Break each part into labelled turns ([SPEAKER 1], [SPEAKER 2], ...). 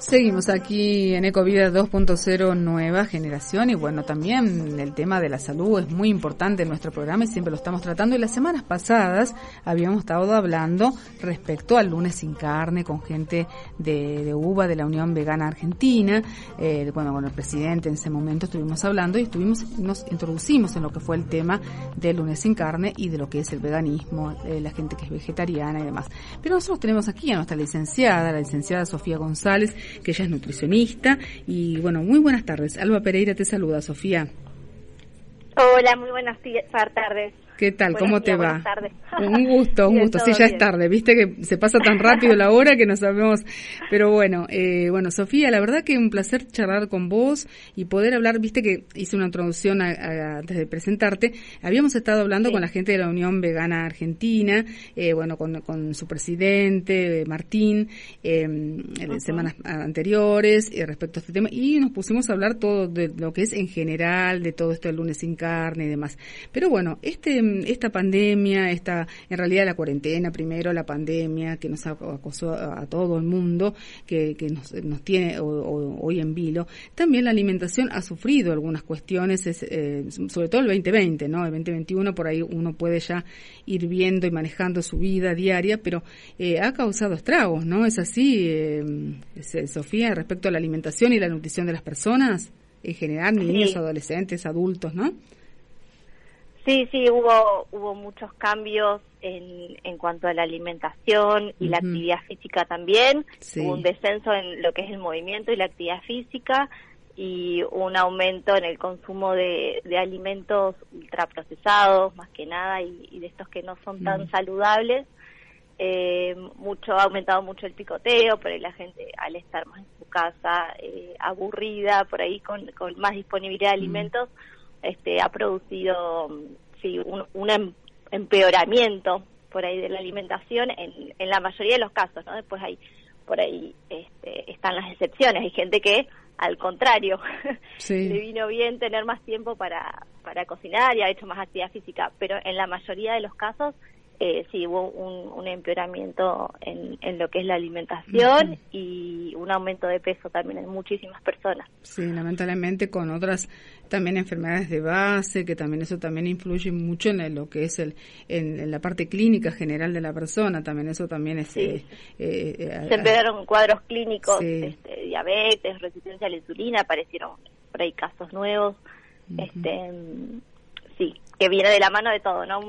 [SPEAKER 1] Seguimos aquí en Ecovida 2.0 Nueva Generación y bueno, también el tema de la salud es muy importante en nuestro programa y siempre lo estamos tratando y las semanas pasadas habíamos estado hablando respecto al lunes sin carne con gente de, de UBA, de la Unión Vegana Argentina, eh, bueno, con el presidente en ese momento estuvimos hablando y estuvimos, nos introducimos en lo que fue el tema del lunes sin carne y de lo que es el veganismo, eh, la gente que es vegetariana y demás. Pero nosotros tenemos aquí a nuestra licenciada, la licenciada Sofía González, que ella es nutricionista. Y bueno, muy buenas tardes. Alba Pereira te saluda, Sofía.
[SPEAKER 2] Hola, muy buenas tardes.
[SPEAKER 1] ¿Qué tal? ¿Cómo te va? Un gusto, un gusto. Sí, ya es tarde. Viste que se pasa tan rápido la hora que no sabemos. Pero bueno, eh, bueno, Sofía, la verdad que un placer charlar con vos y poder hablar. Viste que hice una introducción antes de presentarte. Habíamos estado hablando con la gente de la Unión Vegana Argentina, eh, bueno, con, su presidente, Martín, eh, en semanas anteriores respecto a este tema. Y nos pusimos a hablar todo de lo que es en general, de todo esto del lunes sin carne y demás. Pero bueno, este esta pandemia, esta, en realidad la cuarentena primero, la pandemia que nos acosó a, todo el mundo, que, que nos, nos, tiene hoy en vilo, también la alimentación ha sufrido algunas cuestiones, eh, sobre todo el 2020, ¿no? El 2021 por ahí uno puede ya ir viendo y manejando su vida diaria, pero eh, ha causado estragos, ¿no? Es así, eh, Sofía, respecto a la alimentación y la nutrición de las personas en general, niños, adolescentes, adultos, ¿no?
[SPEAKER 2] Sí, sí, hubo, hubo muchos cambios en, en cuanto a la alimentación y la actividad física también. Hubo un descenso en lo que es el movimiento y la actividad física y un aumento en el consumo de, de alimentos ultraprocesados, más que nada, y, de estos que no son tan saludables. Eh, mucho ha aumentado mucho el picoteo, por ahí la gente al estar más en su casa eh, aburrida, por ahí con, con más disponibilidad de alimentos, este, ha producido sí, un, em, empeoramiento por ahí de la alimentación en, en la mayoría de los casos, ¿no? Después hay por ahí este, están las excepciones, hay gente que al contrario le vino bien tener más tiempo para, para cocinar y ha hecho más actividad física, pero en la mayoría de los casos eh, sí hubo un, empeoramiento en, en, lo que es la alimentación y un aumento de peso también en muchísimas personas.
[SPEAKER 1] Sí, lamentablemente con otras también enfermedades de base, que también eso también influye mucho en lo que es el en, la parte clínica general de la persona, también eso también es...
[SPEAKER 2] Sí. Eh, eh, Se empeoraron cuadros clínicos, este, diabetes, resistencia a la insulina, aparecieron por ahí casos nuevos, este sí, que viene de la mano de todo, ¿no?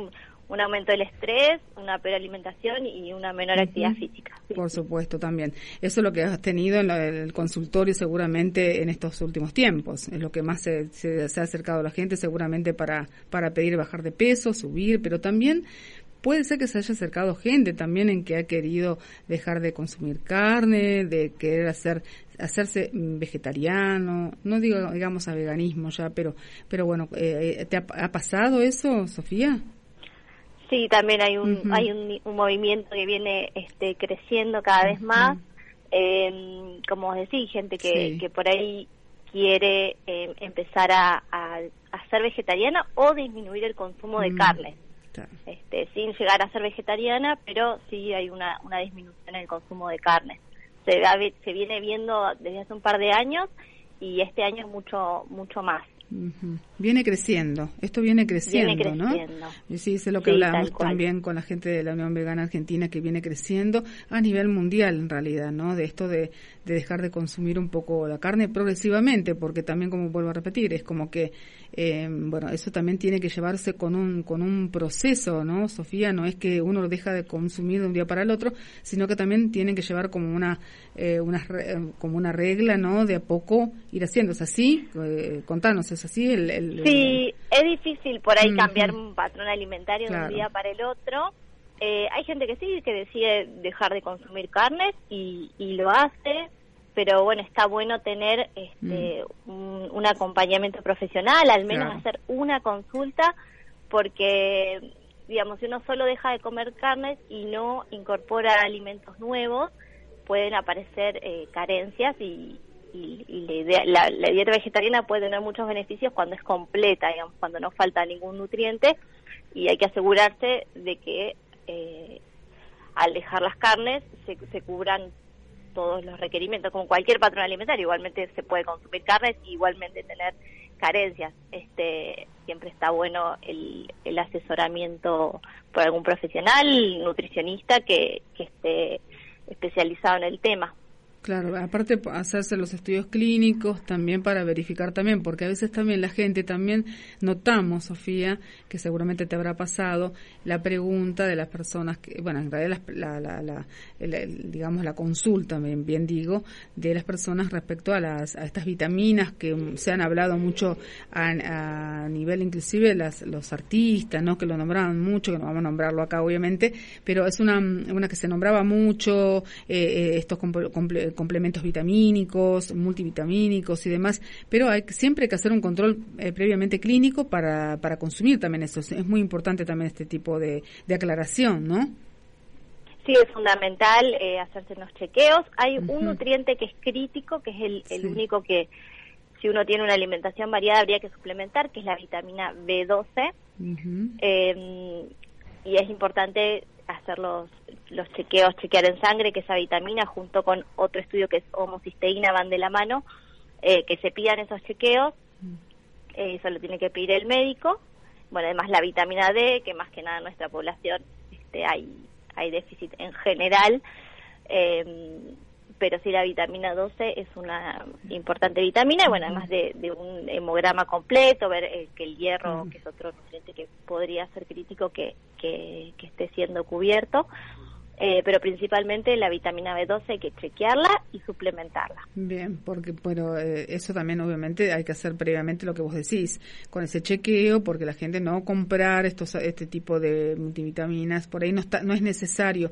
[SPEAKER 2] Un aumento del estrés, una peor alimentación y una menor actividad física.
[SPEAKER 1] Por supuesto, también. Eso es lo que has tenido en el consultorio seguramente en estos últimos tiempos. Es lo que más se, ha acercado a la gente seguramente para, para pedir bajar de peso, subir, pero también puede ser que se haya acercado gente también en que ha querido dejar de consumir carne, de querer hacer hacerse vegetariano, no digo digamos a veganismo ya, pero pero bueno, eh, ¿te ha pasado eso, Sofía?
[SPEAKER 2] Sí, también hay un hay un, movimiento que viene este creciendo cada vez más. Eh, como os decís, gente que, que por ahí quiere eh, empezar a, a, ser vegetariana o disminuir el consumo de carne. Este, sin llegar a ser vegetariana, pero sí hay una, una disminución en el consumo de carne. Se, se viene viendo desde hace un par de años y este año es mucho mucho más.
[SPEAKER 1] Viene creciendo, esto viene creciendo, ¿no? Y sí, es lo que hablamos también con la gente de la Unión Vegana Argentina, que viene creciendo a nivel mundial en realidad, ¿no? De esto de, de dejar de consumir un poco la carne progresivamente, porque también, como vuelvo a repetir, es como que, eh, bueno, eso también tiene que llevarse con un, con un proceso, ¿no? Sofía, no es que uno lo deja de consumir de un día para el otro, sino que también tiene que llevar como una, eh, una como una regla, ¿no? De a poco ir haciendo, ¿es así? Eh, contanos, así? El,
[SPEAKER 2] sí, es difícil por ahí cambiar un patrón alimentario de un día para el otro. Eh, hay gente que sí, que decide dejar de consumir carnes y, lo hace, pero bueno, está bueno tener este, mm. un, acompañamiento profesional, al menos hacer una consulta, porque, digamos, si uno solo deja de comer carnes y no incorpora alimentos nuevos, pueden aparecer eh, carencias y, y, la, la, dieta vegetariana puede tener muchos beneficios cuando es completa, digamos, cuando no falta ningún nutriente y hay que asegurarse de que eh, al dejar las carnes se, se cubran todos los requerimientos, como cualquier patrón alimentario, igualmente se puede consumir carnes y igualmente tener carencias. Este, siempre está bueno el, el asesoramiento por algún profesional, nutricionista que, que esté especializado en el tema.
[SPEAKER 1] Claro, aparte hacerse los estudios clínicos también para verificar también, porque a veces también la gente también notamos, Sofía, que seguramente te habrá pasado, la pregunta de las personas que, bueno, en realidad la, la, la, digamos la consulta, bien, digo, de las personas respecto a las a estas vitaminas que se han hablado mucho a, nivel inclusive las, los artistas, ¿no? Que lo nombraban mucho, que no vamos a nombrarlo acá obviamente, pero es una una que se nombraba mucho eh, eh complementos vitamínicos, multivitamínicos y demás, pero hay siempre hay que hacer un control eh, previamente clínico para, para consumir también eso. Es muy importante también este tipo de, aclaración, ¿no?
[SPEAKER 2] Sí, es fundamental eh, hacerse los chequeos. Hay un nutriente que es crítico, que es el, el único que si uno tiene una alimentación variada habría que suplementar, que es la vitamina B12. eh, y es importante hacer los, los chequeos, chequear en sangre que esa vitamina junto con otro estudio que es homocisteína van de la mano, eh, que se pidan esos chequeos, eh, eso lo tiene que pedir el médico. Bueno, además la vitamina D, que más que nada en nuestra población este, hay, hay déficit en general. Eh, pero sí la vitamina 12 es una importante vitamina, bueno, además de, un hemograma completo, ver eh, que el hierro, que es otro nutriente que podría ser crítico que, que, esté siendo cubierto, eh, pero principalmente la vitamina B12 hay que chequearla y suplementarla.
[SPEAKER 1] Bien, porque pero eh, eso también obviamente hay que hacer previamente lo que vos decís, con ese chequeo, porque la gente no comprar estos este tipo de multivitaminas, por ahí no está no es necesario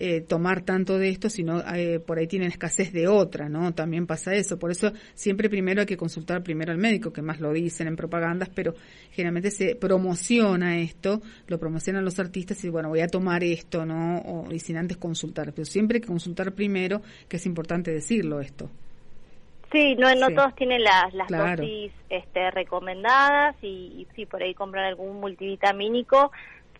[SPEAKER 1] eh, tomar tanto de esto, sino eh, por ahí tienen escasez de otra, ¿no? También pasa eso. Por eso siempre primero hay que consultar primero al médico, que más lo dicen en propagandas, pero generalmente se promociona esto, lo promocionan los artistas y bueno, voy a tomar esto, ¿no? O, y sin antes consultar. Pero siempre hay que consultar primero, que es importante decirlo esto.
[SPEAKER 2] Sí, no, no todos tienen las, las dosis este, recomendadas y, y sí, por ahí compran algún multivitamínico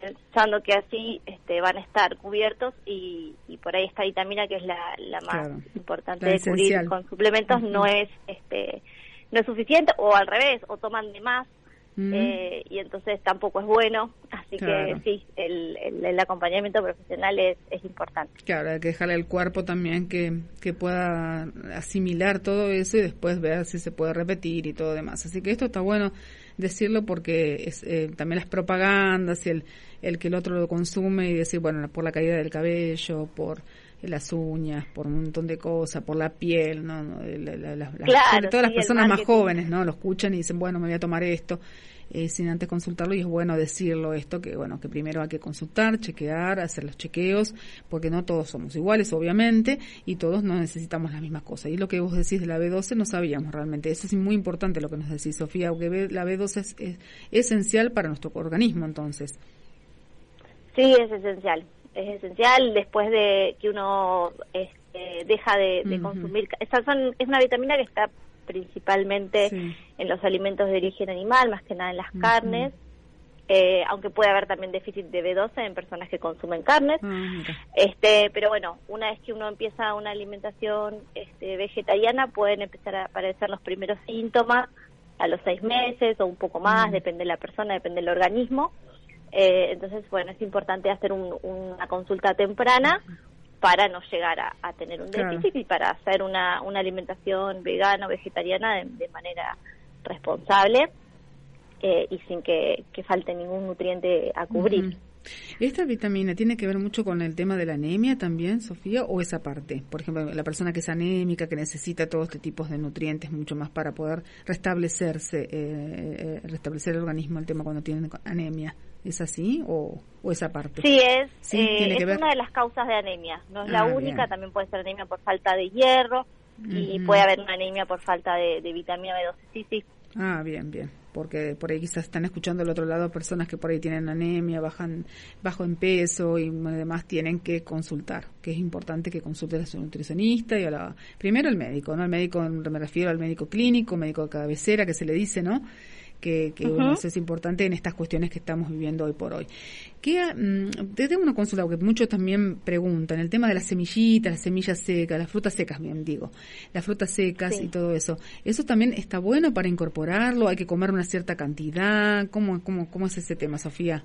[SPEAKER 2] pensando que así este, van a estar cubiertos y, por ahí esta vitamina que es la, la más importante de cubrir con suplementos no es este no es suficiente o al revés o toman de más eh, y entonces tampoco es bueno así que sí el, el, acompañamiento profesional es, es importante.
[SPEAKER 1] Claro hay que dejarle al cuerpo también que, que pueda asimilar todo eso y después ver si se puede repetir y todo demás. Así que esto está bueno decirlo porque es, eh, también las propagandas y el, el que el otro lo consume y decir, bueno, por la caída del cabello, por las uñas, por un montón de cosas, por la piel, ¿no? todas las personas más jóvenes, ¿no? Lo escuchan y dicen, bueno, me voy a tomar esto. Eh, sin antes consultarlo y es bueno decirlo esto que bueno que primero hay que consultar chequear hacer los chequeos porque no todos somos iguales obviamente y todos no necesitamos las mismas cosas y lo que vos decís de la B12 no sabíamos realmente eso es muy importante lo que nos decís Sofía aunque la B12 es, esencial para nuestro organismo entonces
[SPEAKER 2] sí es esencial es esencial después de que uno este, deja de, consumir son, es una vitamina que está principalmente en los alimentos de origen animal, más que nada en las carnes. Eh, aunque puede haber también déficit de B12 en personas que consumen carnes. Ah, este, pero bueno, una vez que uno empieza una alimentación este, vegetariana, pueden empezar a aparecer los primeros síntomas a los seis meses o un poco más, depende de la persona, depende del organismo. Eh, entonces, bueno, es importante hacer una consulta temprana para no llegar a, tener un déficit y para hacer una, una alimentación vegana o vegetariana de, manera responsable eh, y sin que, falte ningún nutriente a cubrir.
[SPEAKER 1] ¿Esta vitamina tiene que ver mucho con el tema de la anemia también, Sofía, o esa parte? Por ejemplo, la persona que es anémica, que necesita todos este tipos de nutrientes mucho más para poder restablecerse, eh, eh, restablecer el organismo, el tema cuando tienen anemia. ¿Es así o, esa parte?
[SPEAKER 2] Sí, es, eh, es una de las causas de anemia. No es la ah, única, también puede ser anemia por falta de hierro y puede haber una anemia por falta de, vitamina B12. Sí, sí.
[SPEAKER 1] Ah, bien, bien. Porque por ahí quizás están escuchando al otro lado personas que por ahí tienen anemia, bajan bajo en peso y además tienen que consultar, que es importante que consulten a su nutricionista y a la primero el médico, ¿no? El médico me refiero al médico clínico, médico de cabecera que se le dice, ¿no? Que, es importante en estas cuestiones que estamos viviendo hoy por hoy. ¿Qué, mm, te tengo una consulta, porque muchos también preguntan, el tema de las semillitas, las semillas secas, las frutas secas, bien digo, las frutas secas y todo eso, ¿eso también está bueno para incorporarlo? ¿Hay que comer una cierta cantidad? ¿Cómo, cómo, cómo es ese tema, Sofía?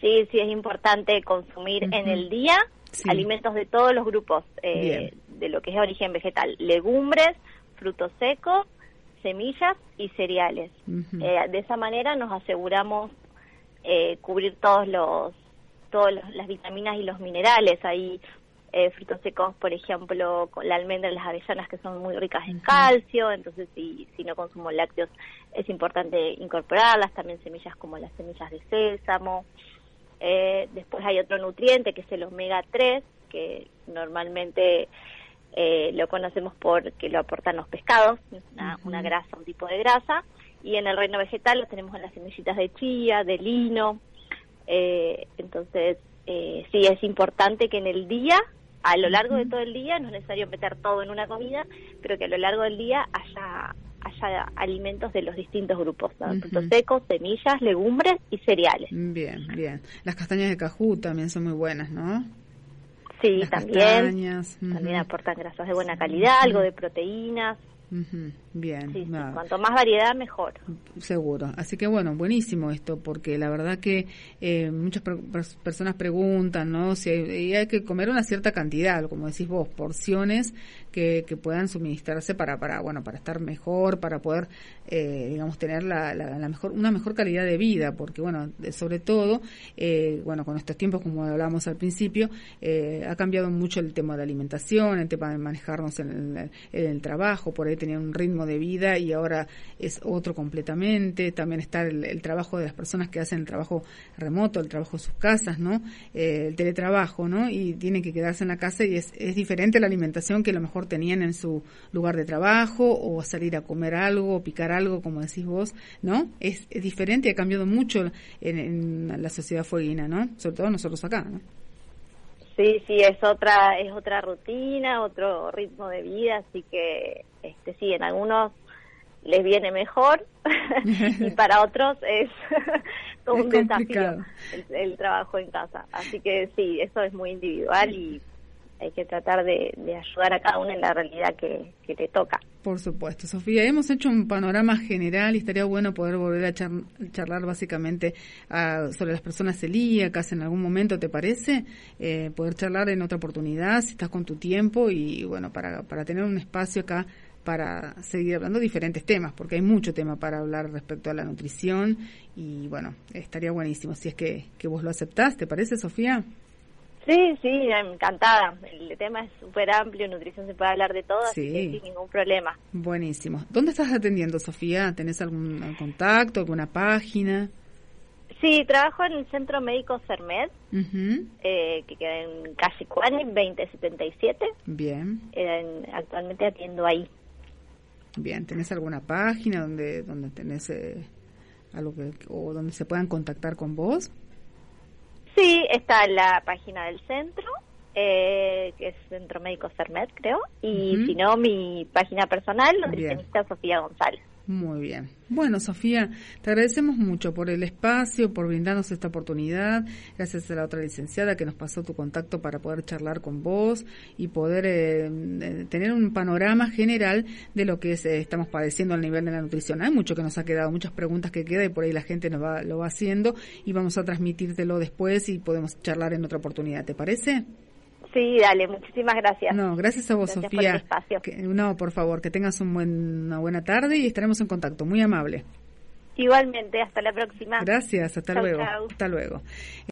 [SPEAKER 2] Sí, sí, es importante consumir en el día alimentos de todos los grupos eh, de lo que es origen vegetal, legumbres, frutos secos, semillas y cereales. Eh, de esa manera nos aseguramos eh, cubrir todos los todas las vitaminas y los minerales. Hay frutos secos, por ejemplo, con la almendra y las avellanas que son muy ricas en calcio, entonces si, si no consumo lácteos es importante incorporarlas, también semillas como las semillas de sésamo. Eh, después hay otro nutriente que es el omega 3, que normalmente eh, lo conocemos porque lo aportan los pescados, una, grasa, un tipo de grasa. Y en el reino vegetal lo tenemos en las semillitas de chía, de lino. Eh, entonces, sí es importante que en el día, a lo largo de todo el día, no es necesario meter todo en una comida, pero que a lo largo del día haya haya alimentos de los distintos grupos, frutos secos, semillas, legumbres y cereales.
[SPEAKER 1] Bien, bien. Las castañas de cajú también son muy buenas, ¿no?
[SPEAKER 2] Sí, también. También aportan grasas de buena calidad, algo de proteínas.
[SPEAKER 1] Bien.
[SPEAKER 2] Cuanto más variedad, mejor.
[SPEAKER 1] Seguro. Así que bueno, buenísimo esto, porque la verdad que eh, muchas personas preguntan, ¿no? Si hay, que comer una cierta cantidad, como decís vos, porciones que, que puedan suministrarse para, para, bueno, para estar mejor, para poder, eh, digamos, tener la, la, mejor, una mejor calidad de vida, porque bueno, sobre todo, eh, bueno, con estos tiempos, como hablábamos al principio, ha cambiado mucho el tema de alimentación, el tema de manejarnos en el, en el trabajo, por ahí tenía un ritmo de vida y ahora es otro completamente. También está el, trabajo de las personas que hacen el trabajo remoto, el trabajo de sus casas, ¿no? Eh, el teletrabajo, ¿no? Y tienen que quedarse en la casa y es, es diferente la alimentación que a lo mejor tenían en su lugar de trabajo o salir a comer algo, o picar algo, como decís vos, ¿no? Es, es diferente ha cambiado mucho en, en la sociedad fueguina, ¿no? Sobre todo nosotros acá, ¿no?
[SPEAKER 2] Sí, sí, es otra, es otra rutina, otro ritmo de vida, así que este sí, en algunos les viene mejor y para otros es todo un desafío el, trabajo en casa. Así que sí, eso es muy individual y hay que tratar de, ayudar a cada uno en la realidad que, le toca.
[SPEAKER 1] Por supuesto, Sofía. Hemos hecho un panorama general y estaría bueno poder volver a charlar básicamente ah, sobre las personas celíacas en algún momento, ¿te parece? Eh, poder charlar en otra oportunidad, si estás con tu tiempo y bueno, para, para tener un espacio acá para seguir hablando de diferentes temas, porque hay mucho tema para hablar respecto a la nutrición y bueno, estaría buenísimo si es que, que vos lo aceptás, ¿te parece, Sofía?
[SPEAKER 2] Sí, sí, encantada. El tema es súper amplio, nutrición se puede hablar de todo, así que sin ningún problema.
[SPEAKER 1] Buenísimo. ¿Dónde estás atendiendo, Sofía? ¿Tenés algún contacto, alguna página?
[SPEAKER 2] Sí, trabajo en el Centro Médico CERMED, eh, que queda en calle 2077.
[SPEAKER 1] Bien.
[SPEAKER 2] actualmente atiendo ahí.
[SPEAKER 1] Bien, ¿tenés alguna página donde donde tenés eh, algo que, o donde se puedan contactar con vos?
[SPEAKER 2] Sí, está en la página del centro, eh, que es Centro Médico CERMED, creo, y si no, mi página personal, nutricionista Sofía González.
[SPEAKER 1] Muy bien. Bueno, Sofía, te agradecemos mucho por el espacio, por brindarnos esta oportunidad. Gracias a la otra licenciada que nos pasó tu contacto para poder charlar con vos y poder eh, eh, tener un panorama general de lo que es, eh, estamos padeciendo al nivel de la nutrición. Hay mucho que nos ha quedado, muchas preguntas que quedan y por ahí la gente nos va, lo va haciendo y vamos a transmitírtelo después y podemos charlar en otra oportunidad. ¿Te parece?
[SPEAKER 2] Sí, dale, muchísimas gracias.
[SPEAKER 1] No, gracias a vos, Sofía. no, por favor, que tengas un buen, una buena tarde y estaremos en contacto. Muy amable.
[SPEAKER 2] Igualmente, hasta la próxima.
[SPEAKER 1] Gracias, hasta luego. Hasta luego.